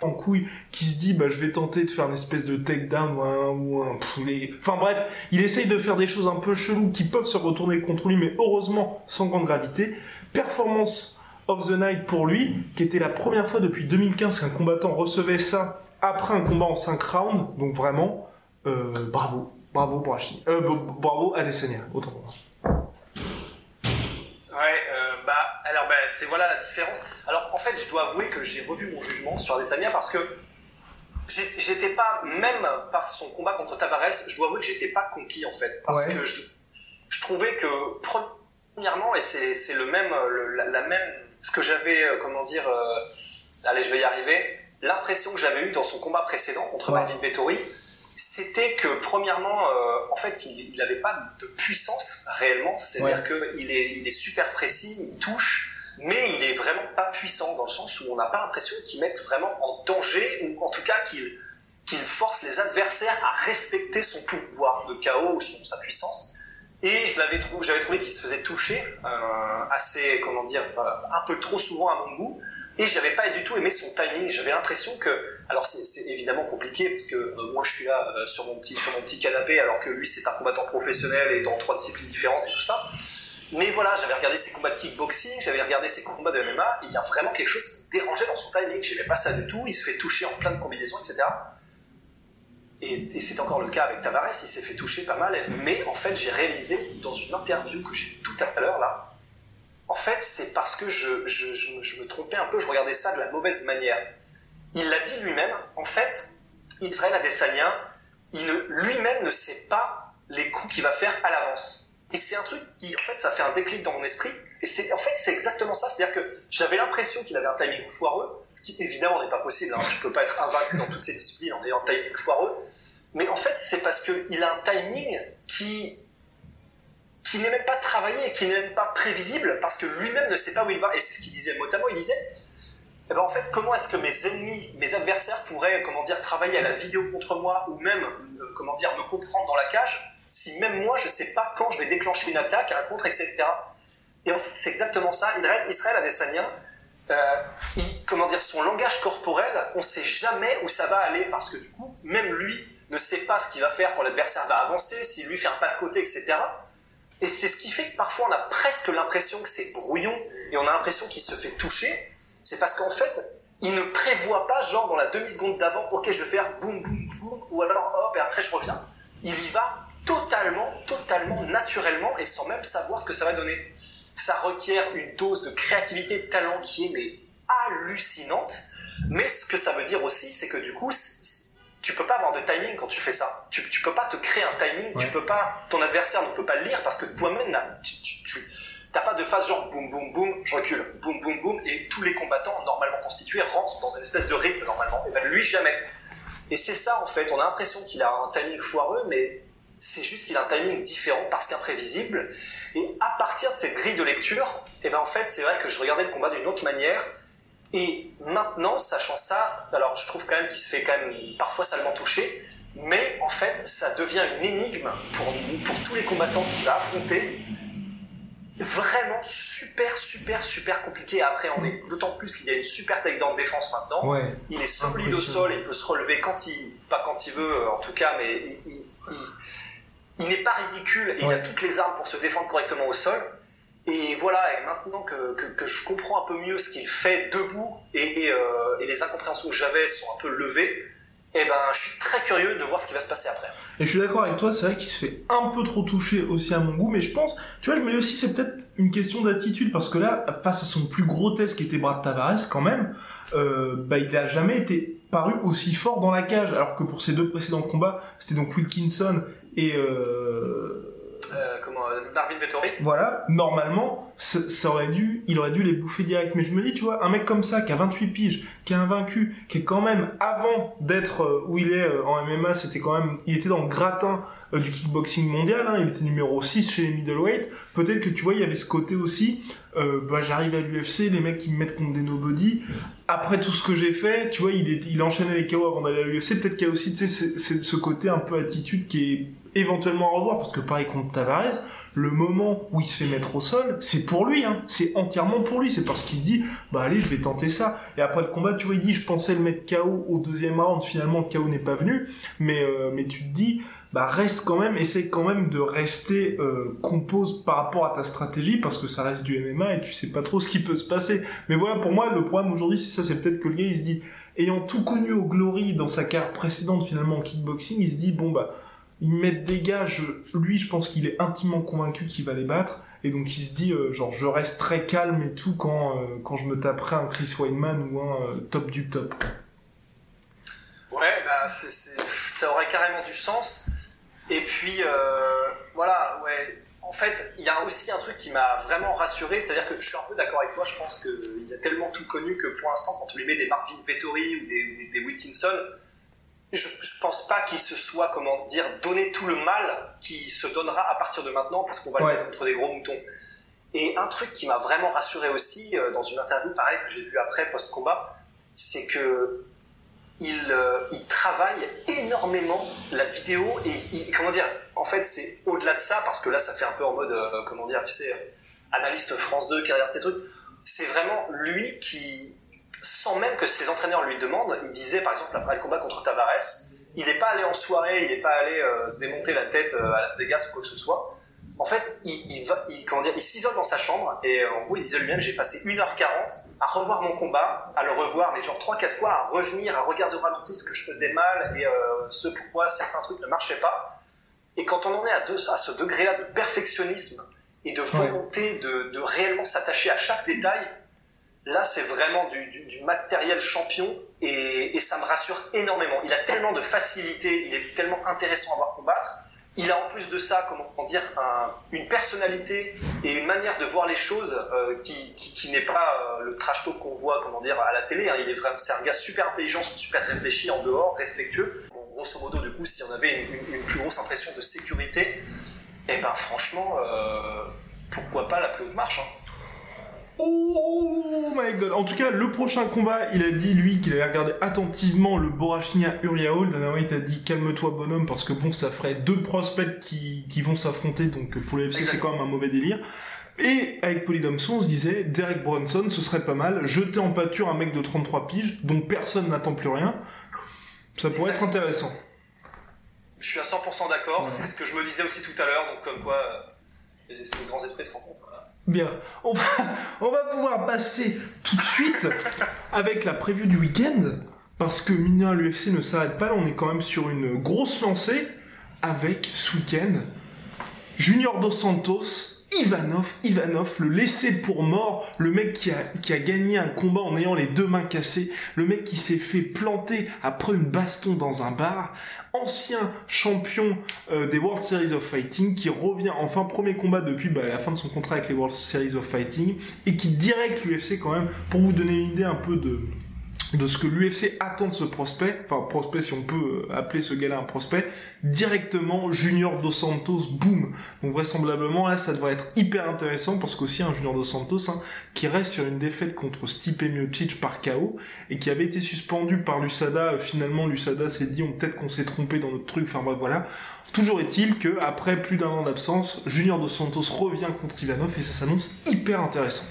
[SPEAKER 2] En couille qui se dit bah je vais tenter de faire une espèce de takedown ou un ou un poulet. Enfin bref, il essaye de faire des choses un peu cheloues qui peuvent se retourner contre lui, mais heureusement sans grande gravité. Performance of the night pour lui, qui était la première fois depuis 2015 qu'un combattant recevait ça après un combat en 5 rounds. Donc vraiment, euh, bravo, bravo pour euh, bravo à Adesanya, autant.
[SPEAKER 3] Ouais, euh, bah, alors, bah, c'est voilà la différence. Alors, en fait, je dois avouer que j'ai revu mon jugement sur Adesanya parce que j'étais pas, même par son combat contre Tavares, je dois avouer que j'étais pas conquis, en fait. Parce que je, je, trouvais que, premièrement, et c'est le même, la, même, ce que j'avais, euh, comment dire, euh, allez, je vais y arriver, l'impression que j'avais eue dans son combat précédent contre Marvin Vettori, c'était que premièrement, euh, en fait, il n'avait pas de puissance réellement. C'est-à-dire qu'il est, il est super précis, il touche, mais il est vraiment pas puissant dans le sens où on n'a pas l'impression qu'il mette vraiment en danger ou en tout cas qu'il qu'il force les adversaires à respecter son pouvoir de chaos ou son, sa puissance. Et je l'avais j'avais trouvé qu'il se faisait toucher euh, assez, comment dire, euh, un peu trop souvent à mon goût. Et j'avais pas du tout aimé son timing. J'avais l'impression que, alors c'est évidemment compliqué parce que euh, moi je suis là euh, sur mon petit canapé alors que lui c'est un combattant professionnel et dans trois disciplines différentes et tout ça. Mais voilà, j'avais regardé ses combats de kickboxing, j'avais regardé ses combats de MMA. Il y a vraiment quelque chose qui dérangeait dans son timing. J'aimais pas ça du tout. Il se fait toucher en plein de combinaisons, etc. Et, c'est encore le cas avec Tavares, il s'est fait toucher pas mal. Mais en fait, j'ai réalisé dans une interview que j'ai vue tout à l'heure là, en fait, c'est parce que je, me trompais un peu, je regardais ça de la mauvaise manière. Il l'a dit lui-même, en fait, Israël Adesanya, il lui-même ne sait pas les coups qu'il va faire à l'avance. Et c'est un truc qui, en fait, ça fait un déclic dans mon esprit. Et en fait, c'est exactement ça. C'est-à-dire que j'avais l'impression qu'il avait un timing foireux, ce qui évidemment n'est pas possible. Hein. Tu peux pas être invaincu dans toutes ces disciplines en ayant un timing foireux. Mais en fait, c'est parce qu'il a un timing qui qui n'est même pas travaillé, qui n'est même pas prévisible, parce que lui-même ne sait pas où il va. Et c'est ce qu'il disait mot il disait, eh ben en fait, comment est-ce que mes ennemis, mes adversaires pourraient, comment dire, travailler à la vidéo contre moi, ou même, euh, comment dire, me comprendre dans la cage, si même moi, je sais pas quand je vais déclencher une attaque, un contre, etc. Et en fait, c'est exactement ça. Israël Adesanya, euh, comment dire, son langage corporel, on sait jamais où ça va aller, parce que du coup, même lui ne sait pas ce qu'il va faire quand l'adversaire va avancer, s'il lui fait un pas de côté, etc. Et c'est ce qui fait que parfois on a presque l'impression que c'est brouillon et on a l'impression qu'il se fait toucher. C'est parce qu'en fait, il ne prévoit pas, genre dans la demi-seconde d'avant, ok, je vais faire boum, boum, boum, ou alors hop, et après je reviens. Il y va totalement, totalement, naturellement et sans même savoir ce que ça va donner. Ça requiert une dose de créativité, de talent qui est mais hallucinante. Mais ce que ça veut dire aussi, c'est que du coup, tu peux pas avoir de timing quand tu fais ça. Tu, tu peux pas te créer un timing, tu peux pas, ton adversaire ne peut pas le lire parce que toi-même, tu, tu, tu t'as pas de phase genre boum boum boum, je recule, boum boum boum, et tous les combattants normalement constitués rentrent dans une espèce de rythme normalement. Et ben lui jamais. Et c'est ça en fait, on a l'impression qu'il a un timing foireux, mais c'est juste qu'il a un timing différent parce qu'imprévisible. Et à partir de cette grille de lecture, et ben en fait c'est vrai que je regardais le combat d'une autre manière et maintenant, sachant ça, alors je trouve quand même qu'il se fait quand même parfois salement toucher, mais en fait, ça devient une énigme pour, pour tous les combattants qu'il va affronter. Vraiment super, super, super compliqué à appréhender. D'autant plus qu'il y a une super takedown de défense maintenant.
[SPEAKER 2] Ouais,
[SPEAKER 3] il est solide au sol et il peut se relever quand il, pas quand il veut en tout cas, mais il, il, il, il n'est pas ridicule et ouais. il a toutes les armes pour se défendre correctement au sol. Et voilà, et maintenant que, que, que, je comprends un peu mieux ce qu'il fait debout et, et, euh, et les incompréhensions que j'avais sont un peu levées, et ben je suis très curieux de voir ce qui va se passer après.
[SPEAKER 2] Et je suis d'accord avec toi, c'est vrai qu'il se fait un peu trop toucher aussi à mon goût, mais je pense, tu vois, je me dis aussi c'est peut-être une question d'attitude parce que là, face à son plus gros test qui était Brad Tavares quand même, euh, bah il a jamais été paru aussi fort dans la cage, alors que pour ses deux précédents combats, c'était donc Wilkinson et euh,
[SPEAKER 3] euh, comment Marvin Vettori.
[SPEAKER 2] Voilà, normalement, ça, aurait dû, il aurait dû les bouffer direct. Mais je me dis, tu vois, un mec comme ça, qui a 28 piges, qui est invaincu, qui est quand même, avant d'être euh, où il est euh, en MMA, c'était quand même, il était dans le gratin euh, du kickboxing mondial, hein, il était numéro 6 chez les middleweight. Peut-être que tu vois, il y avait ce côté aussi, euh, bah j'arrive à l'UFC, les mecs qui me mettent contre des nobody. Après tout ce que j'ai fait, tu vois, il, est, il enchaînait les KO avant d'aller à l'UFC. Peut-être qu'il y a aussi, tu sais, ce côté un peu attitude qui est éventuellement à revoir parce que pareil contre Tavares, le moment où il se fait mettre au sol, c'est pour lui, hein. c'est entièrement pour lui, c'est parce qu'il se dit, bah allez, je vais tenter ça. Et après le combat, tu vois, il dit, je pensais le mettre KO au deuxième round, finalement le KO n'est pas venu, mais euh, mais tu te dis, bah reste quand même, essaie quand même de rester euh, compose par rapport à ta stratégie parce que ça reste du MMA et tu sais pas trop ce qui peut se passer. Mais voilà, pour moi, le problème aujourd'hui, c'est ça, c'est peut-être que le gars, il se dit, ayant tout connu au Glory dans sa carrière précédente finalement en kickboxing, il se dit, bon bah ils mettent des gars, lui je pense qu'il est intimement convaincu qu'il va les battre, et donc il se dit euh, genre je reste très calme et tout quand, euh, quand je me taperai un Chris Weidman ou un euh, top du top.
[SPEAKER 3] Ouais, bah ça aurait carrément du sens. Et puis voilà, ouais. En fait, il y a aussi un truc qui m'a vraiment rassuré, c'est-à-dire que je suis un peu d'accord avec toi, je pense qu'il a tellement tout connu que pour l'instant, quand tu lui mets des Marvin Vettori ou des Wilkinson, je, je pense pas qu'il se soit, comment dire, donné tout le mal qui se donnera à partir de maintenant parce qu'on va ouais. le mettre contre des gros moutons. Et un truc qui m'a vraiment rassuré aussi euh, dans une interview pareil que j'ai vu après post-combat, c'est que il, euh, il travaille énormément la vidéo et comment dire, en fait, c'est au-delà de ça parce que là, ça fait un peu en mode, euh, comment dire, tu sais, analyste France 2 qui regarde ces trucs. C'est vraiment lui qui, sans même que ses entraîneurs lui demandent, il disait par exemple après le combat contre Tavares, il n'est pas allé en soirée, il n'est pas allé euh, se démonter la tête euh, à Las Vegas ou quoi que ce soit. En fait, il, va, il, comment dire, il s'isole dans sa chambre et en gros, il disait lui-même, j'ai passé 1h40 à revoir mon combat, à le revoir, mais genre 3-4 fois, à revenir, à regarder au ralenti ce que je faisais mal et ce pourquoi certains trucs ne marchaient pas. Et quand on en est à, à ce degré-là de perfectionnisme et de volonté de, de, réellement s'attacher à chaque détail, là c'est vraiment du, matériel champion et, ça me rassure énormément. Il a tellement de facilité, il est tellement intéressant à voir combattre. Il a en plus de ça, comment dire, un, une personnalité et une manière de voir les choses euh, qui, n'est pas euh, le trash talk qu'on voit, comment dire, à la télé. Hein. Il est vraiment, c'est un gars super intelligent, super réfléchi en dehors, respectueux grosso modo, du coup, si on avait une, plus grosse impression de sécurité, eh ben franchement, euh, pourquoi pas la plus haute marche hein.
[SPEAKER 2] Oh my god. En tout cas, le prochain combat, il a dit, lui, qu'il avait regardé attentivement le Borachnia Uriaol. Dernièrement, il t'a dit, calme-toi, bonhomme, parce que bon, ça ferait deux prospects qui, qui vont s'affronter, donc pour les FC, c'est quand même un mauvais délire. Et avec Polydomson, on se disait, Derek Bronson, ce serait pas mal, jeter en pâture un mec de 33 piges, dont personne n'attend plus rien. Ça pourrait être intéressant.
[SPEAKER 3] Je suis à 100% d'accord, c'est ce que je me disais aussi tout à l'heure, donc comme quoi euh, les, grands esprits se rencontrent.
[SPEAKER 2] Bien, on va, pouvoir passer tout de suite avec la preview du week-end, parce que mine l'UFC ne s'arrête pas, là. On est quand même sur une grosse lancée, avec ce week-end. Junior Dos Santos Ivanov, Ivanov, le laissé pour mort, le mec qui a, qui a gagné un combat en ayant les deux mains cassées, le mec qui s'est fait planter après une baston dans un bar, ancien champion euh, des World Series of Fighting, qui revient enfin premier combat depuis bah, la fin de son contrat avec les World Series of Fighting, et qui direct l'UFC quand même, pour vous donner une idée un peu de, de ce que l'UFC attend de ce prospect, enfin prospect si on peut euh, appeler ce gars-là un prospect, directement Junior Dos Santos, boum. Donc vraisemblablement là ça devrait être hyper intéressant parce qu'aussi un Junior Dos Santos hein, qui reste sur une défaite contre Stipe Miocic par KO et qui avait été suspendu par l'USADA. Euh, finalement l'USADA s'est dit on peut-être qu'on s'est trompé dans notre truc. Enfin bref voilà. Toujours est-il que après plus d'un an d'absence, Junior Dos Santos revient contre Ivanov et ça s'annonce hyper intéressant.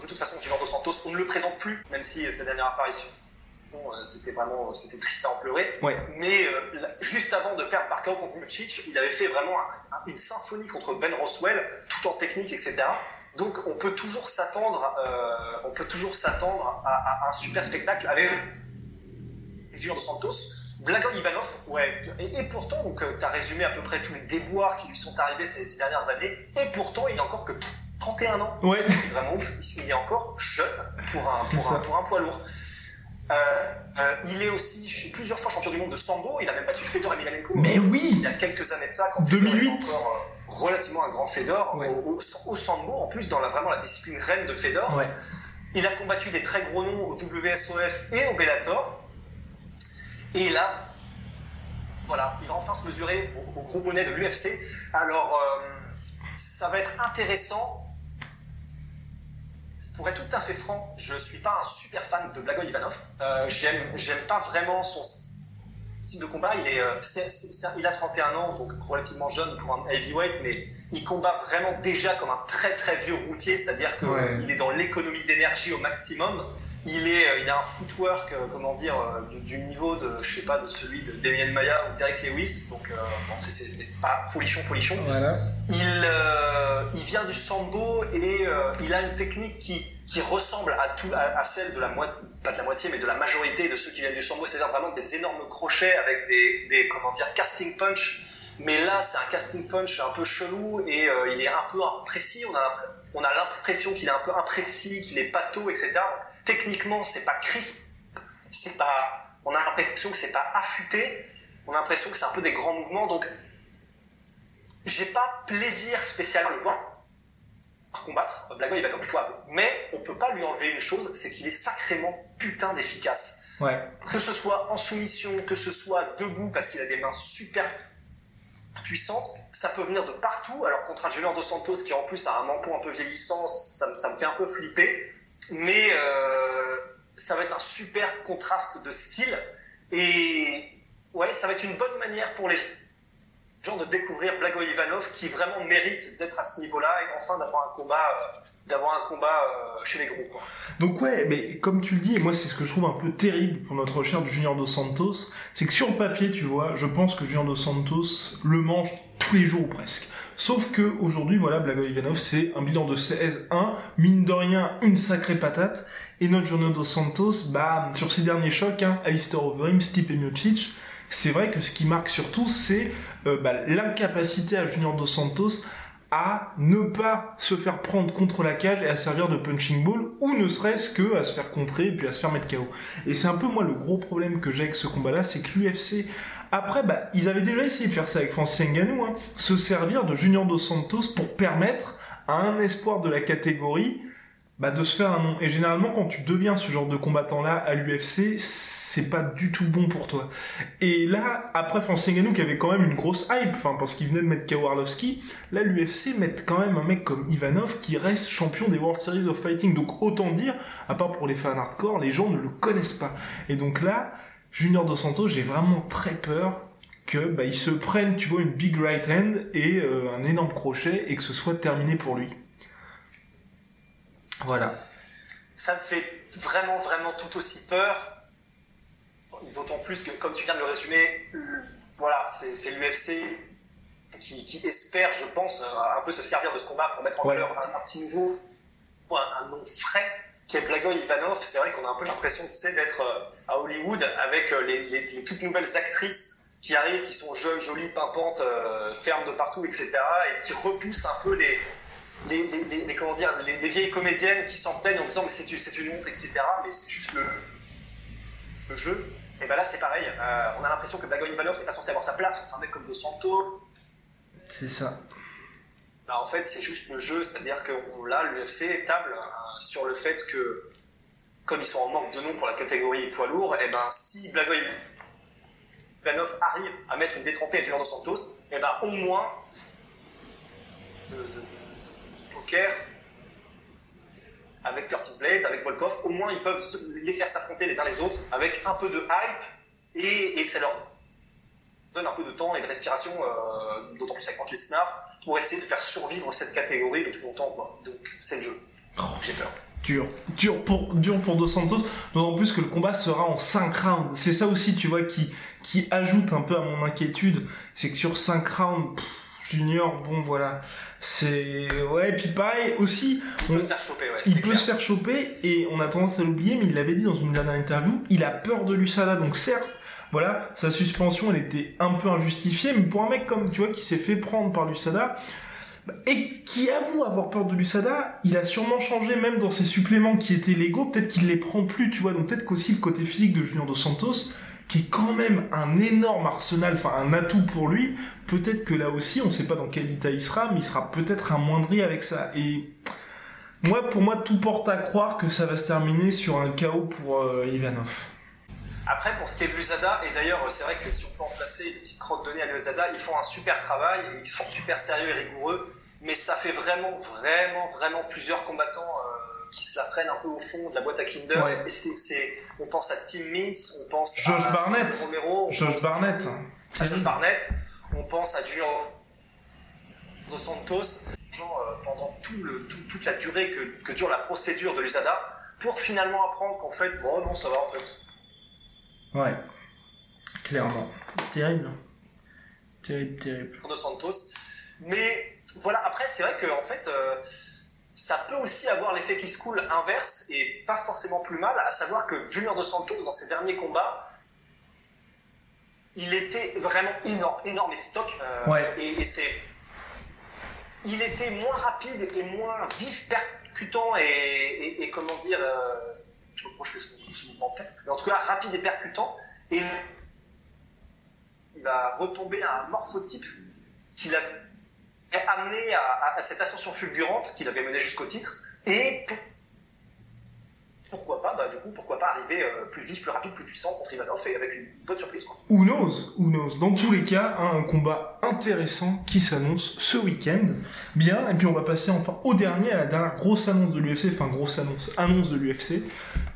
[SPEAKER 3] de toute façon, Junior Dos Santos, on ne le présente plus, même si euh, sa dernière apparition c'était vraiment c'était triste à en pleurer. Mais euh, juste avant de perdre par KO contre Miocic, il avait fait vraiment une symphonie contre Ben Roswell, tout en technique, etc. Donc on peut toujours s'attendre, euh, on peut toujours s'attendre à, un super spectacle avec Junior de Santos. Blagon Ivanov, ouais, et, pourtant, donc tu as résumé à peu près tous les déboires qui lui sont arrivés ces, dernières années, et pourtant il n'a encore que 31 ans.
[SPEAKER 2] Ouais.
[SPEAKER 3] C'est vraiment ouf. Il est encore jeune pour un, pour un, pour un poids lourd. Euh, euh, il est aussi plusieurs fois champion du monde de sambo. Il a même battu Fedor Emelianenko.
[SPEAKER 2] Mais oui
[SPEAKER 3] Il y a quelques années de ça, quand
[SPEAKER 2] 2008.
[SPEAKER 3] Fedor était encore euh, relativement un grand Fedor au, sambo, en plus dans la, vraiment la discipline reine de Fedor. Il a combattu des très gros noms au WSOF et au Bellator. Et là, voilà, il va enfin se mesurer au, gros bonnet de l'UFC. Alors, ça va être intéressant pour être tout à fait franc, je suis pas un super fan de Blagoy Ivanov. Euh, j'aime, j'aime pas vraiment son style de combat. Il est, euh, il a 31 ans, donc relativement jeune pour un heavyweight, mais il combat vraiment déjà comme un très très vieux routier, c'est-à-dire qu'il est dans l'économie d'énergie au maximum. Il est, euh, il a un footwork, euh, comment dire, du, niveau de, je sais pas, de celui de Damien Maya ou Derek Lewis. Donc, bon, c'est pas folichon, folichon.
[SPEAKER 2] Voilà.
[SPEAKER 3] Il, il vient du sambo et il a une technique qui, qui ressemble à, tout, à, celle de la moitié, pas de la moitié, mais de la majorité de ceux qui viennent du sambo, c'est-à-dire vraiment des énormes crochets avec des, des, comment dire, casting punch. Mais là, c'est un casting punch un peu chelou et il est un peu imprécis. On a, on a l'impression qu'il est un peu imprécis, qu'il est pâteau, etc techniquement, c'est pas crisp, c'est pas, on a l'impression que c'est pas affûté, on a l'impression que c'est un peu des grands mouvements, donc j'ai pas plaisir spécial à le voir combattre. Blago, il va comme toi, mais on peut pas lui enlever une chose, c'est qu'il est sacrément putain d'efficace.
[SPEAKER 2] Ouais.
[SPEAKER 3] Que ce soit en soumission, que ce soit debout parce qu'il a des mains super puissantes, ça peut venir de partout. Alors contre un Junior Dos Santos qui en plus a un menton un peu vieillissant, ça, ça me fait un peu flipper mais euh, ça va être un super contraste de style et ouais, ça va être une bonne manière pour les gens de découvrir Blago Ivanov qui vraiment mérite d'être à ce niveau-là et enfin d'avoir un combat, euh, euh, chez les gros.
[SPEAKER 2] Donc ouais, mais comme tu le dis, et moi c'est ce que je trouve un peu terrible pour notre recherche du Junior Dos Santos, c'est que sur le papier, tu vois, je pense que Junior Dos Santos le mange tous les jours presque. Sauf que aujourd'hui, voilà, Blago Ivanov, c'est un bilan de 16-1, mine de rien, une sacrée patate. Et notre Junior Dos Santos, bah, sur ces derniers chocs, hein, Alistair Overeem, Stipe c'est vrai que ce qui marque surtout, c'est euh, bah, l'incapacité à Junior Dos Santos à ne pas se faire prendre contre la cage et à servir de punching ball, ou ne serait-ce que à se faire contrer et puis à se faire mettre KO. Et c'est un peu moi le gros problème que j'ai avec ce combat-là, c'est que l'UFC, après, bah, ils avaient déjà essayé de faire ça avec Francis Ngannou, hein, se servir de Junior Dos Santos pour permettre à un espoir de la catégorie bah, de se faire un nom. Et généralement, quand tu deviens ce genre de combattant-là à l'UFC, c'est pas du tout bon pour toi. Et là, après Francis Ngannou qui avait quand même une grosse hype, parce qu'il venait de mettre Arlovski, là l'UFC met quand même un mec comme Ivanov qui reste champion des World Series of Fighting. Donc autant dire, à part pour les fans hardcore, les gens ne le connaissent pas. Et donc là, Junior Dos Santos, j'ai vraiment très peur que bah, il se prenne, tu vois, une big right hand et euh, un énorme crochet et que ce soit terminé pour lui. Voilà.
[SPEAKER 3] Ça me fait vraiment, vraiment tout aussi peur. D'autant plus que, comme tu viens de le résumer, voilà, c'est l'UFC qui, espère, je pense, un peu se servir de ce combat pour mettre en valeur un, petit nouveau, un, un, nom frais, qui est Blagoy Ivanov. C'est vrai qu'on a un peu l'impression d'être euh, à Hollywood avec euh, les, toutes nouvelles actrices qui arrivent, qui sont jeunes, jolies, pimpantes, euh, fermes de partout, etc. et qui repoussent un peu les, les, comment dire, les, vieilles comédiennes qui s'en plaignent en disant mais c'est une honte, etc. Mais c'est juste le, le, jeu. Et ben là c'est pareil. Euh, on a l'impression que Blagoy Ivanov n'est pas censé avoir sa place contre un mec comme Dos Santos.
[SPEAKER 2] C'est ça.
[SPEAKER 3] Bah, en fait c'est juste le jeu, c'est-à-dire que là l'UFC table euh, sur le fait que comme ils sont en manque de nom pour la catégorie poids lourd, et ben si Blagoy Ivanov arrive à mettre une détrempée à Junior Dos Santos, et ben au moins de avec Curtis Blades, avec Volkov, au moins ils peuvent les faire s'affronter les uns les autres avec un peu de hype et, ça leur donne un peu de temps et de respiration, euh, d'autant plus avec Lesnar, pour essayer de faire survivre cette catégorie le plus longtemps. Donc c'est le jeu. Oh. J'ai peur.
[SPEAKER 2] Dur, dur pour, dur pour Dos Santos, d'autant plus que le combat sera en 5 rounds. C'est ça aussi, tu vois, qui, qui ajoute un peu à mon inquiétude. C'est que sur 5 rounds, Junior, bon voilà, c'est ouais. Et puis pareil aussi,
[SPEAKER 3] il peut se faire choper. Ouais,
[SPEAKER 2] il peut se faire choper et on a tendance à l'oublier, mais il l'avait dit dans une dernière interview, il a peur de l'USADA. Donc certes, voilà, sa suspension, elle était un peu injustifiée, mais pour un mec comme tu vois qui s'est fait prendre par l'USADA et qui avoue avoir peur de l'USADA, il a sûrement changé même dans ses suppléments qui étaient légaux. Peut-être qu'il les prend plus, tu vois. Donc peut-être qu'aussi le côté physique de Junior dos Santos qui est quand même un énorme arsenal, enfin un atout pour lui, peut-être que là aussi, on ne sait pas dans quel état il sera, mais il sera peut-être amoindri avec ça. Et moi, pour moi, tout porte à croire que ça va se terminer sur un chaos pour euh, Ivanov.
[SPEAKER 3] Après, pour ce qui est de l'USADA, et d'ailleurs, c'est vrai que si on peut en placer une petite crotte donnée à l'USADA, ils font un super travail, ils sont super sérieux et rigoureux, mais ça fait vraiment, vraiment, vraiment plusieurs combattants euh, qui se la prennent un peu au fond de la boîte à Kinder. Et on pense à Tim Mintz, on pense
[SPEAKER 2] Josh
[SPEAKER 3] à
[SPEAKER 2] Barnett.
[SPEAKER 3] Romero,
[SPEAKER 2] Josh Barnett.
[SPEAKER 3] À Josh Barnett, on pense à Dos Santos, genre, euh, pendant tout le, toute la durée que, que, dure la procédure de l'USADA, pour finalement apprendre qu'en fait, bon, non, ça va en fait.
[SPEAKER 2] Ouais, clairement. Terrible. Terrible, terrible.
[SPEAKER 3] Dos Santos. Mais voilà, après, c'est vrai qu'en en fait, euh, ça peut aussi avoir l'effet qui se coule inverse et pas forcément plus mal, à savoir que Junior Dos Santos, dans ses derniers combats, il était vraiment énorme, énorme et stock.
[SPEAKER 2] Euh,
[SPEAKER 3] et, c'est. Il était moins rapide et moins vif, percutant et, et comment dire. Euh, je me fais ce, mouvement en tête, mais en tout cas rapide et percutant. Et il va retomber à un morphotype qu'il a amené à, cette ascension fulgurante qu'il avait menée jusqu'au titre. Et pourquoi pas, bah, du coup, pourquoi pas arriver euh, plus vif, plus rapide, plus puissant contre Ivanov et avec une bonne surprise. Quoi.
[SPEAKER 2] Who knows. Dans tous les cas, hein, un combat intéressant qui s'annonce ce week-end. Bien, et puis on va passer enfin au dernier, à la dernière grosse annonce de l'UFC, enfin grosse annonce, annonce de l'UFC,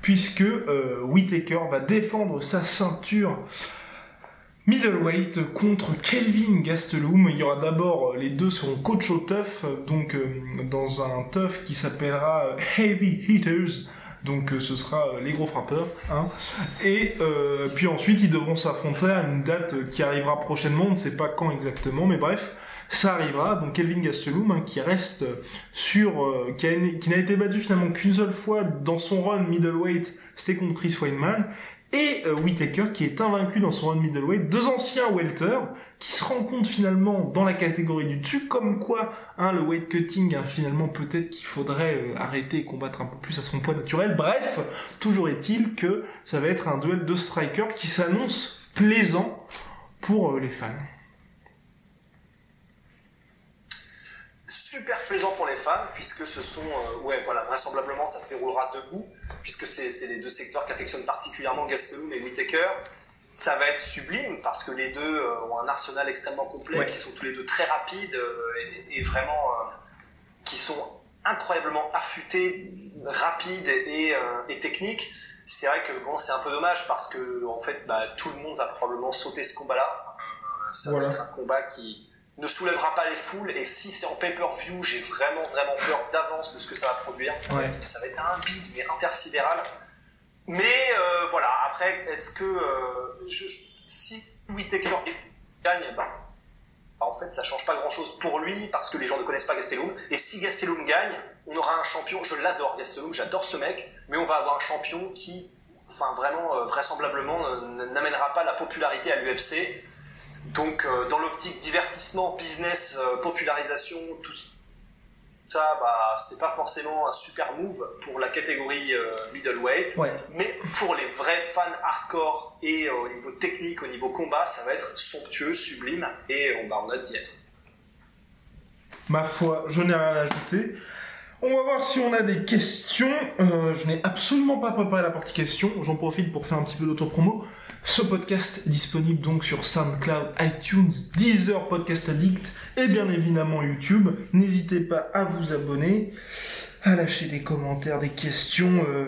[SPEAKER 2] puisque euh, Whitaker va défendre sa ceinture Middleweight contre Kelvin Gastelum. Il y aura d'abord, les deux seront coach au tough, donc euh, dans un tough qui s'appellera euh, Heavy Hitters. Donc euh, ce sera les gros frappeurs. Hein. Et puis ensuite ils devront s'affronter à une date qui arrivera prochainement, on ne sait pas quand exactement, mais bref, ça arrivera. Donc Kelvin Gastelum hein, qui reste sur, qui n'a été battu finalement qu'une seule fois dans son run middleweight, c'était contre Chris Weidman et euh, Whitaker qui est invaincu dans son run middleweight, deux anciens welter qui se rencontrent finalement dans la catégorie du dessus, comme quoi hein, le weight cutting, hein, finalement peut-être qu'il faudrait euh, arrêter et combattre un peu plus à son poids naturel. Bref, toujours est-il que ça va être un duel de strikers qui s'annonce plaisant pour euh, les fans.
[SPEAKER 3] super plaisant pour les fans, puisque ce sont, ouais, voilà, vraisemblablement, ça se déroulera debout, puisque c'est les deux secteurs qu'affectionnent particulièrement Gastelum et Whitaker. Ça va être sublime, parce que les deux euh, ont un arsenal extrêmement complet, qui sont tous les deux très rapides euh, et, vraiment, qui sont incroyablement affûtés, rapides et, et techniques. C'est vrai que bon, c'est un peu dommage, parce que en fait, bah, tout le monde va probablement sauter ce combat-là. Ça va être un combat qui ne soulèvera pas les foules et si c'est en pay-per-view, j'ai vraiment vraiment peur d'avance de ce que ça va produire. Ça, va, être, ça va être un beat mais intersidéral. Mais euh, voilà, après, est-ce que euh, je, si Whittaker gagne, bah, en fait, ça change pas grand-chose pour lui parce que les gens ne connaissent pas Gastelum. Et si Gastelum gagne, on aura un champion. Je l'adore Gastelum, j'adore ce mec, mais on va avoir un champion qui, enfin vraiment, euh, vraisemblablement, n'amènera pas la popularité à l'UFC donc, euh, dans l'optique divertissement, business, euh, popularisation, tout ça, bah, c'est pas forcément un super move pour la catégorie euh, middleweight. Mais pour les vrais fans hardcore et au niveau technique, au niveau combat, ça va être somptueux, sublime, et on, bah, on a d'y être.
[SPEAKER 2] Ma foi, je n'ai rien à ajouter. On va voir si on a des questions. je n'ai absolument pas préparé la partie questions. J'en profite pour faire un petit peu d'auto-promo. Ce podcast est disponible donc sur SoundCloud, iTunes, Deezer, Podcast Addict et bien évidemment YouTube. N'hésitez pas à vous abonner, à lâcher des commentaires, des questions. Euh,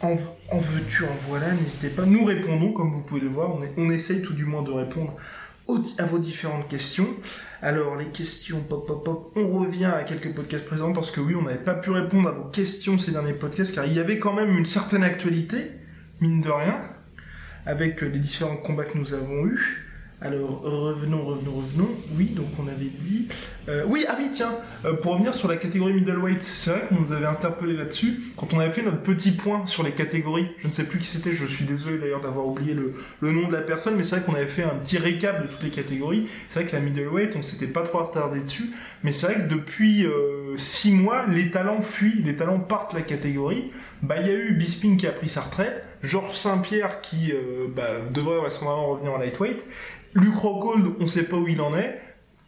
[SPEAKER 2] en, veux-tu, en voilà, n'hésitez pas. Nous répondons, comme vous pouvez le voir, on, on essaye tout du moins de répondre à vos différentes questions. Alors les questions, pop pop pop, on revient à quelques podcasts présents parce que oui, on n'avait pas pu répondre à vos questions ces derniers podcasts car il y avait quand même une certaine actualité, mine de rien avec les différents combats que nous avons eus. Alors revenons, revenons, revenons. Oui, donc on avait dit. Euh, oui, ah oui, tiens, euh, pour revenir sur la catégorie middleweight, c'est vrai qu'on nous avait interpellé là-dessus quand on avait fait notre petit point sur les catégories. Je ne sais plus qui c'était. Je suis désolé d'ailleurs d'avoir oublié le, nom de la personne, mais c'est vrai qu'on avait fait un petit récap de toutes les catégories. C'est vrai que la middleweight, on s'était pas trop retardé dessus, mais c'est vrai que depuis 6 euh, mois, les talents fuient, les talents partent la catégorie. Bah, il y a eu Bisping qui a pris sa retraite, Georges Saint-Pierre qui bah, devrait vraisemblablement revenir en lightweight. Luc Rockhold, on sait pas où il en est.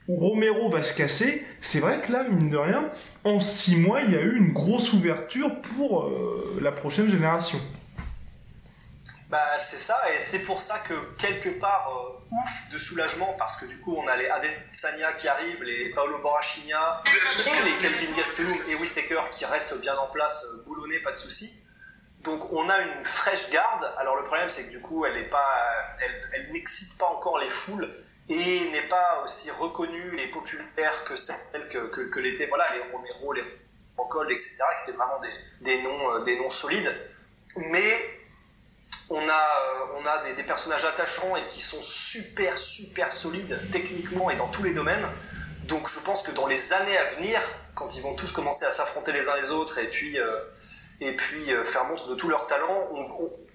[SPEAKER 2] Romero va se casser. C'est vrai que là, mine de rien, en six mois, il y a eu une grosse ouverture pour euh, la prochaine génération.
[SPEAKER 3] Bah, c'est ça, et c'est pour ça que quelque part, euh, ouf de soulagement, parce que du coup, on a les Adesanya qui arrivent, les Paolo Borrachina, les Kelvin Gastelum et Wistaker qui restent bien en place, euh, boulonnés, pas de soucis. Donc on a une fraîche garde. Alors le problème c'est que du coup elle elle, n'excite pas encore les foules et n'est pas aussi reconnue et populaire que celle que, que, l'étaient voilà les Romero, les Rockhold, etc. qui étaient vraiment des, noms euh, des noms solides. Mais on a euh, des, personnages attachants et qui sont super super solides techniquement et dans tous les domaines. Donc je pense que dans les années à venir, quand ils vont tous commencer à s'affronter les uns les autres et puis euh, et puis euh, faire montre de tout leur talent.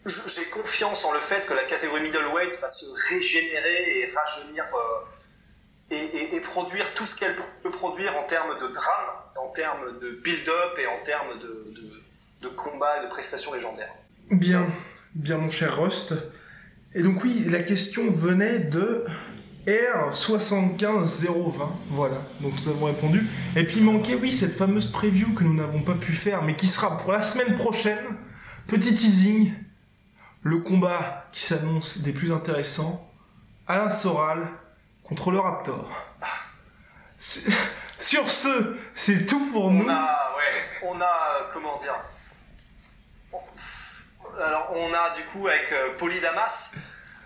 [SPEAKER 3] J'ai confiance en le fait que la catégorie middleweight va se régénérer et rajeunir euh, et, produire tout ce qu'elle peut produire en termes de drame, en termes de build-up et en termes de, de, combat et de prestations légendaires.
[SPEAKER 2] Bien, bien mon cher Rust. Et donc oui, la question venait de R75020. Voilà, donc nous avons répondu. Et puis il manquait, oui, cette fameuse preview que nous n'avons pas pu faire, mais qui sera pour la semaine prochaine. Petit teasing. Le combat qui s'annonce des plus intéressants. Alain Soral contre le Raptor. Sur ce, c'est tout pour nous.
[SPEAKER 3] On a, ouais, on a, comment dire? Alors, on a du coup avec euh, Polydamas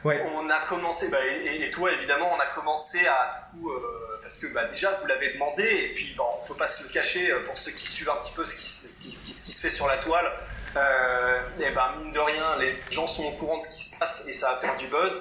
[SPEAKER 3] On a commencé, bah, et, toi évidemment, on a commencé à euh, parce que bah, déjà vous l'avez demandé, et puis bah, on peut pas se le cacher euh, pour ceux qui suivent un petit peu ce qui, ce qui, ce qui se fait sur la toile. Euh, et ben mine de rien, les gens sont au courant de ce qui se passe et ça va faire du buzz.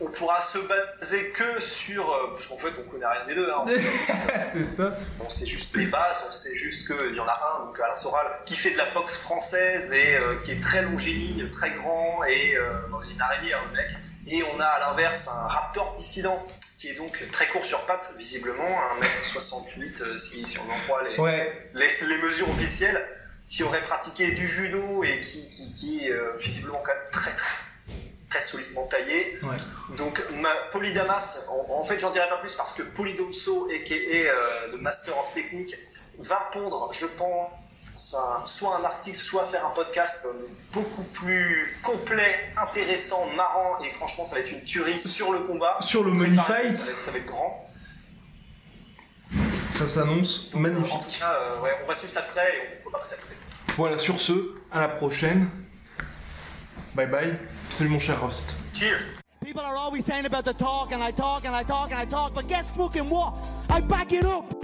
[SPEAKER 3] On pourra se baser que sur, euh, parce qu'en fait on connaît rien des deux. Hein,
[SPEAKER 4] c'est ça.
[SPEAKER 3] On sait juste les bases, on sait juste qu'il y en a un, donc Alain Soral, qui fait de la boxe française et euh, qui est très longiligne, très grand et euh, une araignée, hein, le mec. Et on a à l'inverse un raptor dissident qui est donc très court sur pattes, visiblement, 1m68 si, si on en croit les, les, les mesures officielles qui aurait pratiqué du judo et qui, qui, est euh, visiblement quand même très très très solidement taillé. Donc ma, Polydamas, en, fait j'en dirai pas plus parce que Polydomso, qui est euh, le Master of Technique, va pondre, je pense, soit un article, soit faire un podcast euh, beaucoup plus complet, intéressant, marrant, et franchement ça va être une tuerie sur le combat.
[SPEAKER 4] Sur le money fight.
[SPEAKER 3] Ça va, être, grand.
[SPEAKER 4] Ça s'annonce magnifique. En
[SPEAKER 3] tout cas, ouais, on va suivre ça de près et on peut pas passer à côté.
[SPEAKER 4] Voilà, sur ce, à la prochaine. Bye bye. Salut mon cher Rost.
[SPEAKER 3] Cheers.
[SPEAKER 5] People are always saying about the talk and I talk and I talk and I talk, but guess fucking what? I back it up.